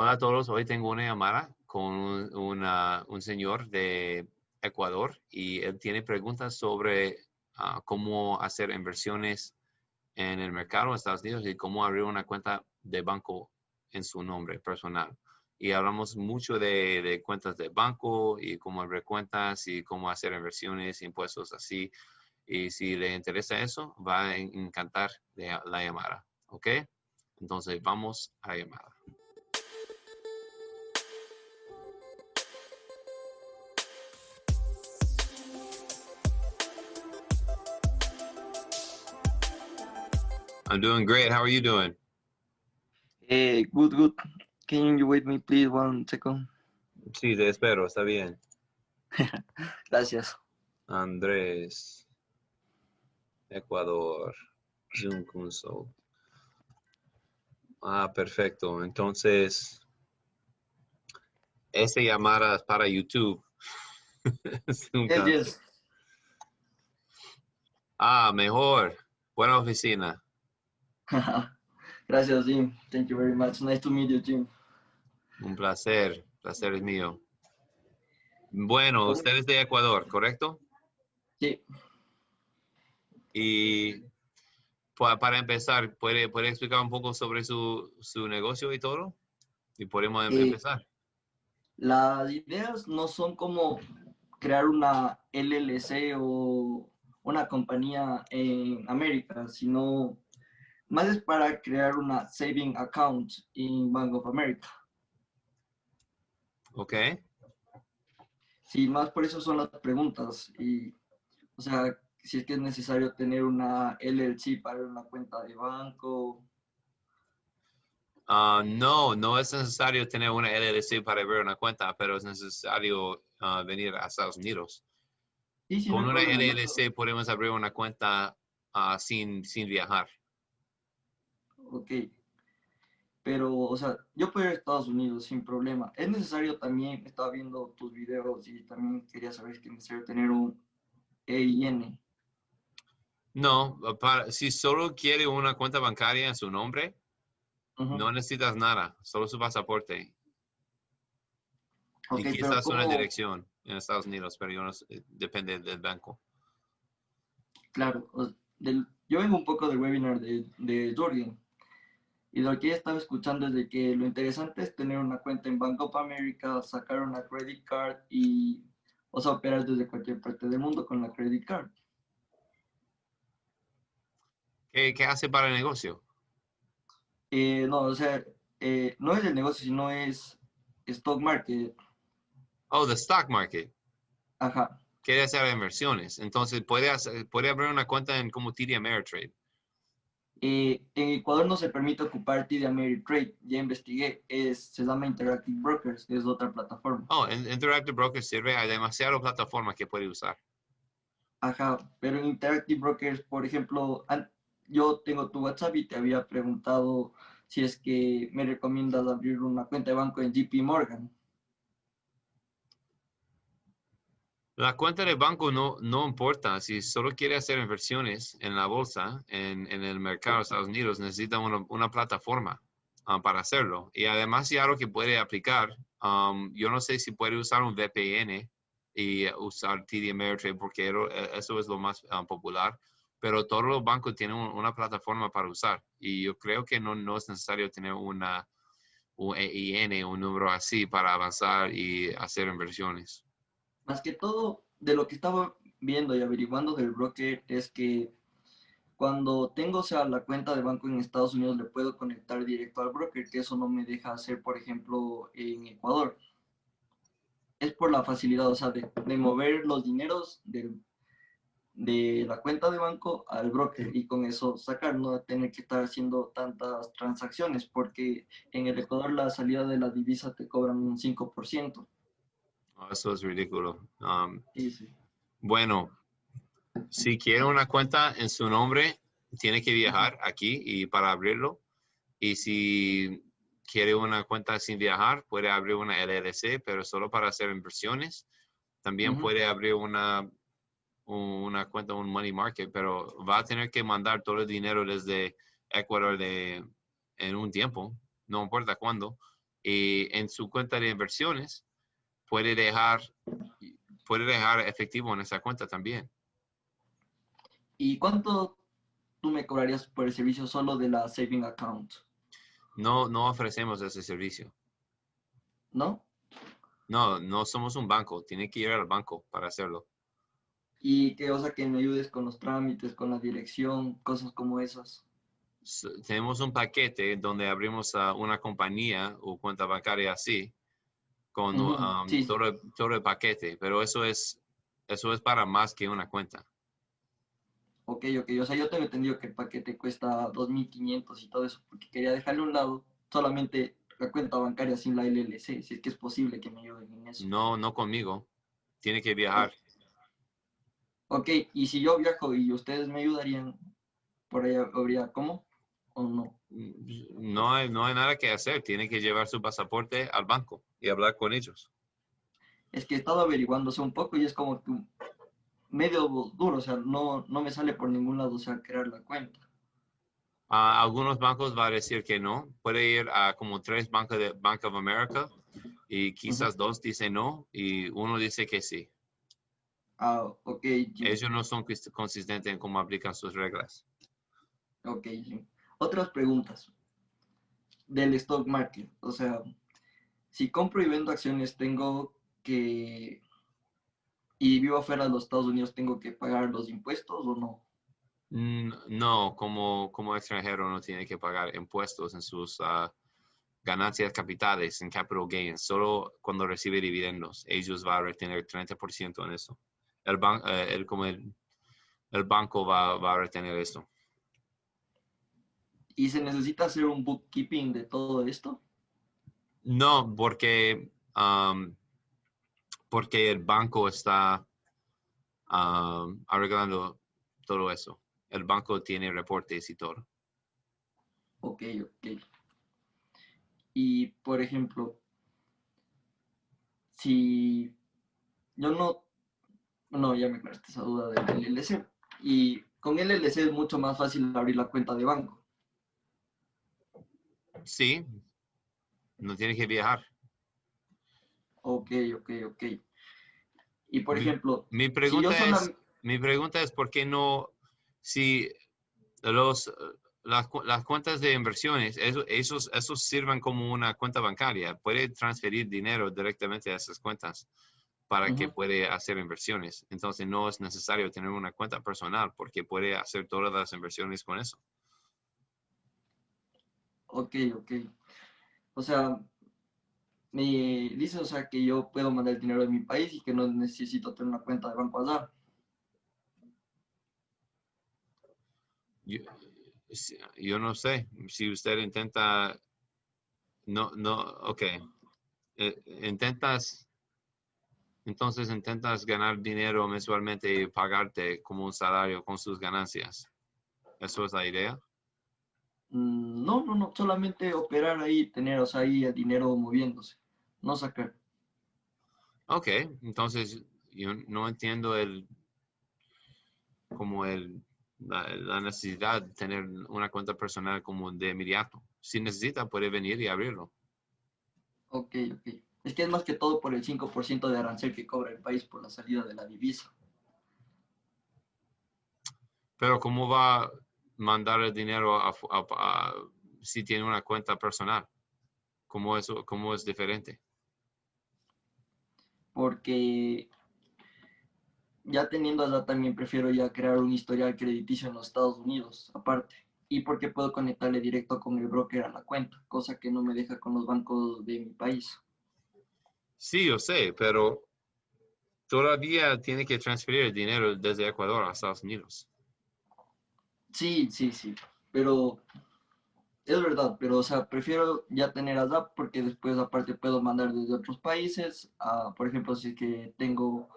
Hola a todos, hoy tengo una llamada con un, un señor de Ecuador y él tiene preguntas sobre ah, cómo hacer inversiones en el mercado de Estados Unidos y cómo abrir una cuenta de banco en su nombre personal. Y hablamos mucho de, de cuentas de banco y cómo abrir cuentas y cómo hacer inversiones, impuestos así. Y si le interesa eso, va a en- encantar la llamada. ¿Ok? Entonces vamos a la llamada. I'm doing great. How are you doing? Eh, good, good. Can you wait me please one second? Sí, te espero. Está bien. Gracias. Andrés, Ecuador, Zoom Console. Ah, perfecto. Entonces, esta llamada es para YouTube. Zoom Yes, yes. Ah, mejor. Buena oficina. Gracias, Jim. Thank you very much. Nice to meet you, Jim. Un placer. Placer es mío. Bueno, usted es de Ecuador, ¿correcto? Sí. Y pa- para empezar, ¿puede, puede explicar un poco sobre su, su negocio y todo? Y podemos em- Eh, empezar. Las ideas no son como crear una LLC o una compañía en América, sino más es para crear una saving account en Bank of America. ¿Ok? Sí, más por eso son las preguntas. Y, o sea, si es que es necesario tener una LLC para una cuenta de banco. Ah, no, no es necesario tener una LLC para abrir una cuenta, pero es necesario ah, venir a Estados Unidos. Sí, sí, no Con hay una. LLC podemos abrir una cuenta ah, sin, sin viajar. Ok. Pero, o sea, yo puedo ir a Estados Unidos sin problema. Es necesario también, estaba viendo tus videos y también quería saber si es necesario tener un EIN. No, para, si solo quiere una cuenta bancaria en su nombre, no necesitas nada, solo su pasaporte. Y quizás una dirección en Estados Unidos, pero yo no depende del banco. Claro, del- yo vengo un poco del webinar de, de Jorgen y lo que he estado escuchando es de que lo interesante es tener una cuenta en Bank of America, sacar una credit card y, o sea, operar desde cualquier parte del mundo con la credit card. ¿Qué, qué hace para el negocio? Eh, no, o sea, eh, no es el negocio, sino es stock market. Oh, the stock market. Ajá. Quiere hacer inversiones. Entonces puede, hacer- puede abrir una cuenta en como TD Ameritrade. Eh, en Ecuador no se permite ocupar TD Ameritrade, ya investigué, es, se llama Interactive Brokers, es otra plataforma. Oh, en- Interactive Broker sirve. Hay demasiadas plataformas que puede usar. Ajá, pero en Interactive Brokers, por ejemplo, yo tengo tu WhatsApp y te había preguntado si es que me recomiendas abrir una cuenta de banco en JP Morgan. La cuenta de banco no, no importa. Si solo quiere hacer inversiones en la bolsa, en, en el mercado de Estados Unidos, necesita una, una plataforma ah, para hacerlo. Y además, ya lo que puede aplicar, um, yo no sé si puede usar un VPN y usar TD Ameritrade porque eh, eso es lo más ah, popular. Pero todos los bancos tienen un- una plataforma para usar. Y yo creo que no, no es necesario tener una, un EIN, un número así para avanzar y hacer inversiones. Más que todo, de lo que estaba viendo y averiguando del broker es que cuando tengo, o sea, la cuenta de banco en Estados Unidos, le puedo conectar directo al broker, que eso no me deja hacer, por ejemplo, en Ecuador. Es por la facilidad, o sea, de, de mover los dineros del- de la cuenta de banco al broker y con eso sacar, no tener que estar haciendo tantas transacciones, porque en el Ecuador la salida de la divisa te cobran un 5%. Eso es ridículo. Um, Sí, sí. bueno, si quiere una cuenta en su nombre, tiene que viajar aquí y para abrirlo. Y si quiere una cuenta sin viajar, puede abrir una LLC, pero solo para hacer inversiones. También puede abrir una, una cuenta, un money market, pero va a tener que mandar todo el dinero desde Ecuador de, en un tiempo, no importa cuándo. Y en su cuenta de inversiones puede dejar, puede dejar efectivo en esa cuenta también. ¿Y cuánto tú me cobrarías por el servicio solo de la saving account? No, no ofrecemos ese servicio. ¿No? No, no somos un banco. Tiene que ir al banco para hacerlo. Y que, o sea, que me ayudes con los trámites, con la dirección, cosas como esas. S- Tenemos un paquete donde abrimos a una compañía o cuenta bancaria así, con um, sí. todo el paquete, pero eso es, eso es para más que una cuenta. Ok, ok. O sea, yo tengo entendido que el paquete cuesta 2.500 y todo eso, porque quería dejarle a un lado solamente la cuenta bancaria sin la LLC, si es que es posible que me ayuden en eso. No, no conmigo. Tiene que viajar. Ok, y si yo viajo y ustedes me ayudarían, por ahí habría cómo o no. No hay, no hay nada que hacer. Tiene que llevar su pasaporte al banco y hablar con ellos. Es que he estado averiguándose un poco y es como que medio duro, o sea, no, no me sale por ningún lado, o sea, crear la cuenta. A algunos bancos va a decir que no. Puede ir a como tres bancos de Bank of America y quizás dos dicen no y uno dice que sí. Ah, ok, Jim, Ellos no son cons- consistentes en cómo aplican sus reglas. ok, Jim. Otras preguntas del stock market, o sea, si compro y vendo acciones, tengo que, y vivo fuera de los Estados Unidos, ¿tengo que pagar los impuestos o no? Mm, No, como, como extranjero no tiene que pagar impuestos en sus ah, ganancias capitales, en capital gains, solo cuando recibe dividendos. Ellos van a retener 30% en eso. El, ban- eh, el, como el, el banco va, va a retener eso. ¿Y se necesita hacer un bookkeeping de todo esto? No, porque, am, porque el banco está am, arreglando todo eso. El banco tiene reportes y todo. Ok, ok. Y, por ejemplo, si yo no, no, ya me aclaraste esa duda del LLC. Y con LLC es mucho más fácil abrir la cuenta de banco. Sí, no tiene que viajar. Ok, ok, ok. Y, por Mi- ejemplo, Mi si pregunta, es, mi pregunta es por qué no, si los, las, las cuentas de inversiones, eso- esos, esos sirven como una cuenta bancaria. Puede transferir dinero directamente a esas cuentas para que puede hacer inversiones. Entonces no es necesario tener una cuenta personal porque puede hacer todas las inversiones con eso. Ok, ok. O sea, me dice, o sea, que yo puedo mandar dinero de mi país y que no necesito tener una cuenta de banco allá. Yo, yo no sé si usted intenta, no, no, ok. Eh, intentas, entonces intentas ganar dinero mensualmente y pagarte como un salario con sus ganancias. ¿Eso es la idea? Mm, No, no, no, solamente operar ahí, tener, o sea, ahí el dinero moviéndose, no sacar. Ok, entonces yo no entiendo el, como el, la, la necesidad de tener una cuenta personal como de inmediato. Si necesita, puede venir y abrirlo. Ok, ok. Es que es más que todo por el 5% de arancel que cobra el país por la salida de la divisa. Pero ¿cómo va mandar el dinero a, fu- a- a- si tiene una cuenta personal? ¿Cómo, eso, ¿Cómo es diferente? Porque ya teniendo allá también prefiero ya crear un historial crediticio en los Estados Unidos, aparte. Y porque puedo conectarle directo con el broker a la cuenta, cosa que no me deja con los bancos de mi país. Sí, yo sé, pero todavía tiene que transferir el dinero desde Ecuador a Estados Unidos. Sí, sí, sí, pero es verdad, pero o sea, prefiero ya tener ASAP porque después aparte puedo mandar desde otros países, a, por ejemplo, si es que tengo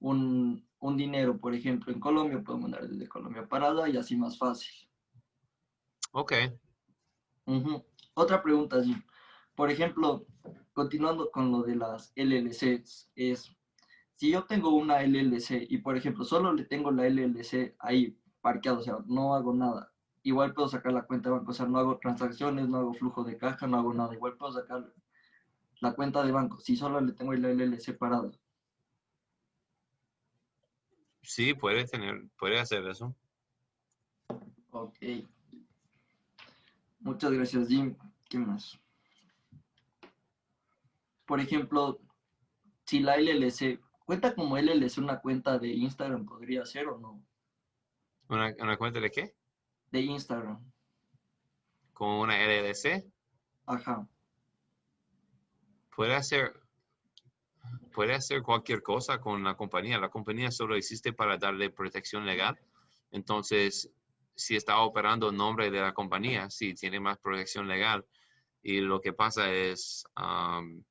un, un dinero, por ejemplo, en Colombia, puedo mandar desde Colombia para allá y así más fácil. Ok, Ujú. Otra pregunta, Jim. Por ejemplo, continuando con lo de las LLCs, es, si yo tengo una LLC y, por ejemplo, solo le tengo la LLC ahí parqueado, o sea, no hago nada, igual puedo sacar la cuenta de banco, o sea, no hago transacciones, no hago flujo de caja, no hago nada, igual puedo sacar la cuenta de banco, si solo le tengo el LLC separado. Sí, puede tener, puede hacer eso. Ok. Muchas gracias, Jim. ¿Qué más? Por ejemplo, si la LLC cuenta como LLC una cuenta de Instagram, ¿podría ser o no? ¿Una, una cuenta de qué? De Instagram. ¿Como una LLC? Ajá. Puede hacer, puede hacer cualquier cosa con la compañía. La compañía solo existe para darle protección legal. Entonces, si está operando en nombre de la compañía, sí, tiene más protección legal. Y lo que pasa es, um,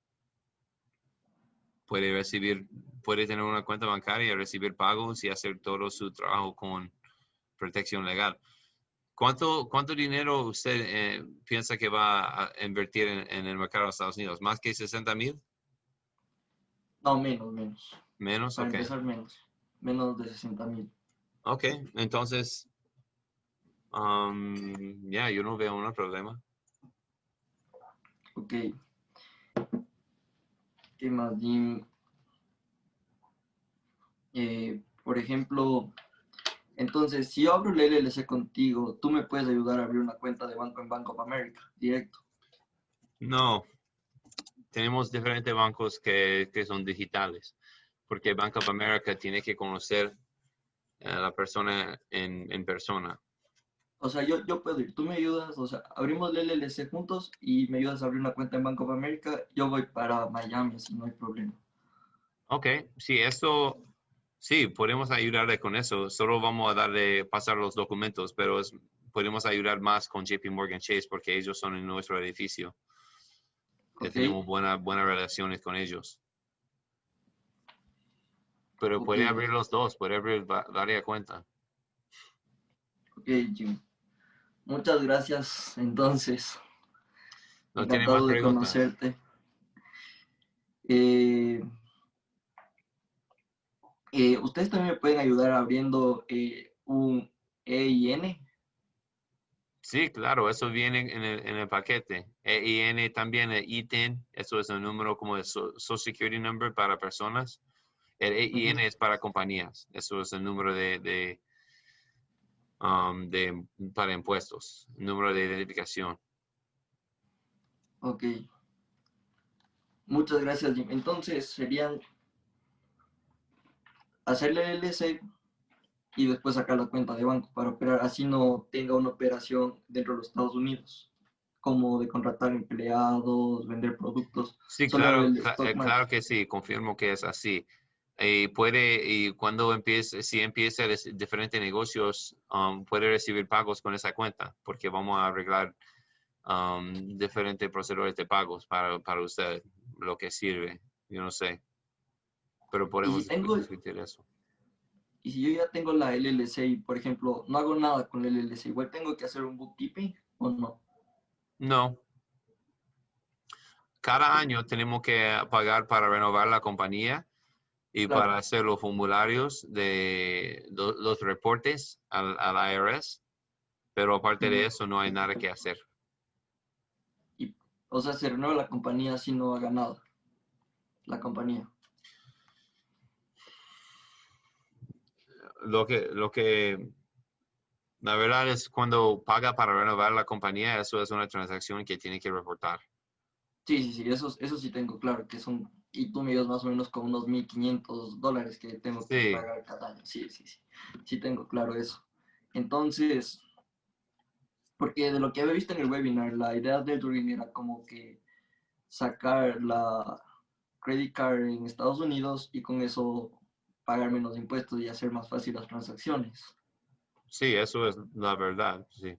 puede recibir, puede tener una cuenta bancaria, recibir pagos y hacer todo su trabajo con protección legal. ¿Cuánto, cuánto dinero usted eh, piensa que va a invertir en, en, el mercado de Estados Unidos? ¿Más que 60 mil? No, menos, menos. ¿Menos? Para ok. empezar, menos. Menos de 60 mil. Ok, entonces, um, ya, yo no veo un problema. Ok. ¿Qué más, Jim? Eh, por ejemplo, entonces, si yo abro el LLC contigo, tú me puedes ayudar a abrir una cuenta de banco en Bank of America, directo. No, tenemos diferentes bancos que, que son digitales, porque Bank of America tiene que conocer a la persona en, en persona. O sea, yo, yo puedo ir, tú me ayudas, o sea, abrimos el LLC juntos y me ayudas a abrir una cuenta en Bank of America, yo voy para Miami, así no hay problema. Ok, sí, esto, sí, podemos ayudarle con eso. Solo vamos a darle, pasar los documentos, pero es- podemos ayudar más con JP Morgan Chase porque ellos son en nuestro edificio. Tenemos buenas buenas relaciones con ellos. Pero puede Ok. abrir los dos, puede abrir va- varias cuentas. Ok, Jim. Muchas gracias, entonces. No tiene más de conocerte. Eh, eh, Ustedes también me pueden ayudar abriendo eh, un EIN. Sí, claro, eso viene en el, en el paquete. EIN también, el ITIN, eso es el número como de so- Social Security Number para personas. El EIN es para compañías, eso es el número de, de, um, de- para impuestos, número de identificación. Ok. Muchas gracias, Jim. Entonces serían hacerle el LLC y después sacar la cuenta de banco para operar, así no tenga una operación dentro de los Estados Unidos, como de contratar empleados, vender productos. Sí, claro, eh, claro que sí, confirmo que es así. Y puede, y cuando empiece, si empieza diferentes negocios, um, puede recibir pagos con esa cuenta, porque vamos a arreglar um, diferentes procedures de pagos para, para usted, lo que sirve, yo no sé. Pero podemos tengo- discutir eso. Y si yo ya tengo la LLC y, por ejemplo, no hago nada con la LLC, igual tengo que hacer un bookkeeping o no. No. Cada año tenemos que pagar para renovar la compañía y Claro. para hacer los formularios de lo- los reportes al, al IRS, pero aparte de eso no hay nada que hacer. O sea, se renueva la compañía si no haga nada. La compañía. Lo que, lo que, la verdad es cuando paga para renovar la compañía, eso es una transacción que tiene que reportar. Sí, sí, sí, eso, eso sí tengo claro, que son, y tú me digas más o menos como unos 1.500 dólares que tengo que Sí. pagar cada año. Sí, sí, sí, sí tengo claro eso. Entonces, porque de lo que había visto en el webinar, la idea del Turing era como que sacar la credit card en Estados Unidos y con eso pagar menos impuestos y hacer más fácil las transacciones. Sí, eso es la verdad, sí.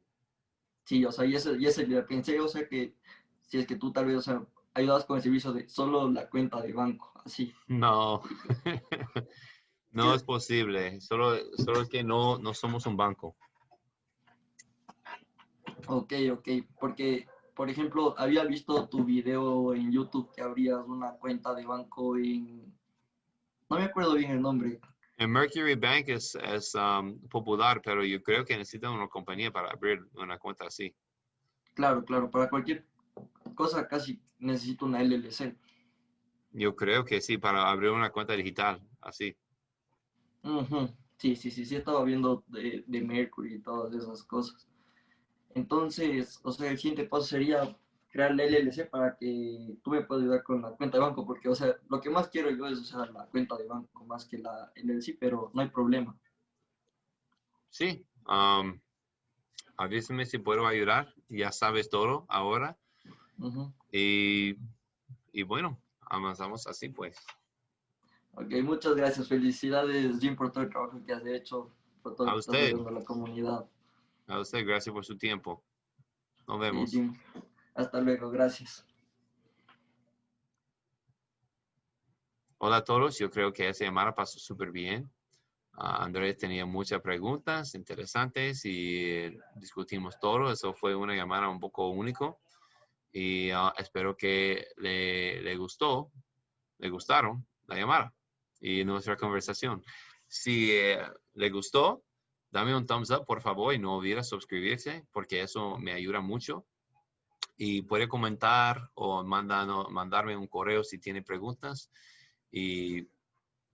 Sí, o sea, y ese, y ese pensé, o sea, que si es que tú tal vez, o sea, ayudas con el servicio de solo la cuenta de banco, así. No, no es posible, solo, solo que no, no somos un banco. Ok, ok, porque, por ejemplo, había visto tu video en YouTube que abrías una cuenta de banco en... No me acuerdo bien el nombre. En Mercury Bank es, es um, popular, pero yo creo que necesitan una compañía para abrir una cuenta así. Claro, claro, para cualquier cosa casi necesito una LLC. Yo creo que sí, para abrir una cuenta digital, así. Ujú. Sí, sí, sí, sí, estaba viendo de, de Mercury y todas esas cosas. Entonces, o sea, el siguiente paso sería crear la LLC para que tú me puedas ayudar con la cuenta de banco, porque, o sea, lo que más quiero yo es usar la cuenta de banco más que la LLC, pero no hay problema. Sí. Um, avísame si puedo ayudar. Ya sabes todo ahora. Ujú. Y, y bueno, avanzamos así pues. Ok, muchas gracias. Felicidades, Jim, por todo el trabajo que has hecho, por todo A que estás usted. a la comunidad. A usted, gracias por su tiempo. Nos Sí, vemos. Jim. Hasta luego, gracias. Hola a todos, yo creo que esa llamada pasó súper bien. Ah, Andrés tenía muchas preguntas interesantes y eh, discutimos todo. Eso fue una llamada un poco único y ah, espero que le, le gustó, le gustaron la llamada y nuestra conversación. Si eh, le gustó, dame un thumbs up, por favor, y no olvides suscribirse porque eso me ayuda mucho. Y puede comentar o mandano- mandarme un correo si tiene preguntas y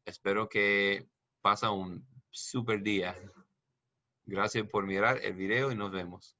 espero que pasa un super día. Gracias por mirar el video y nos vemos.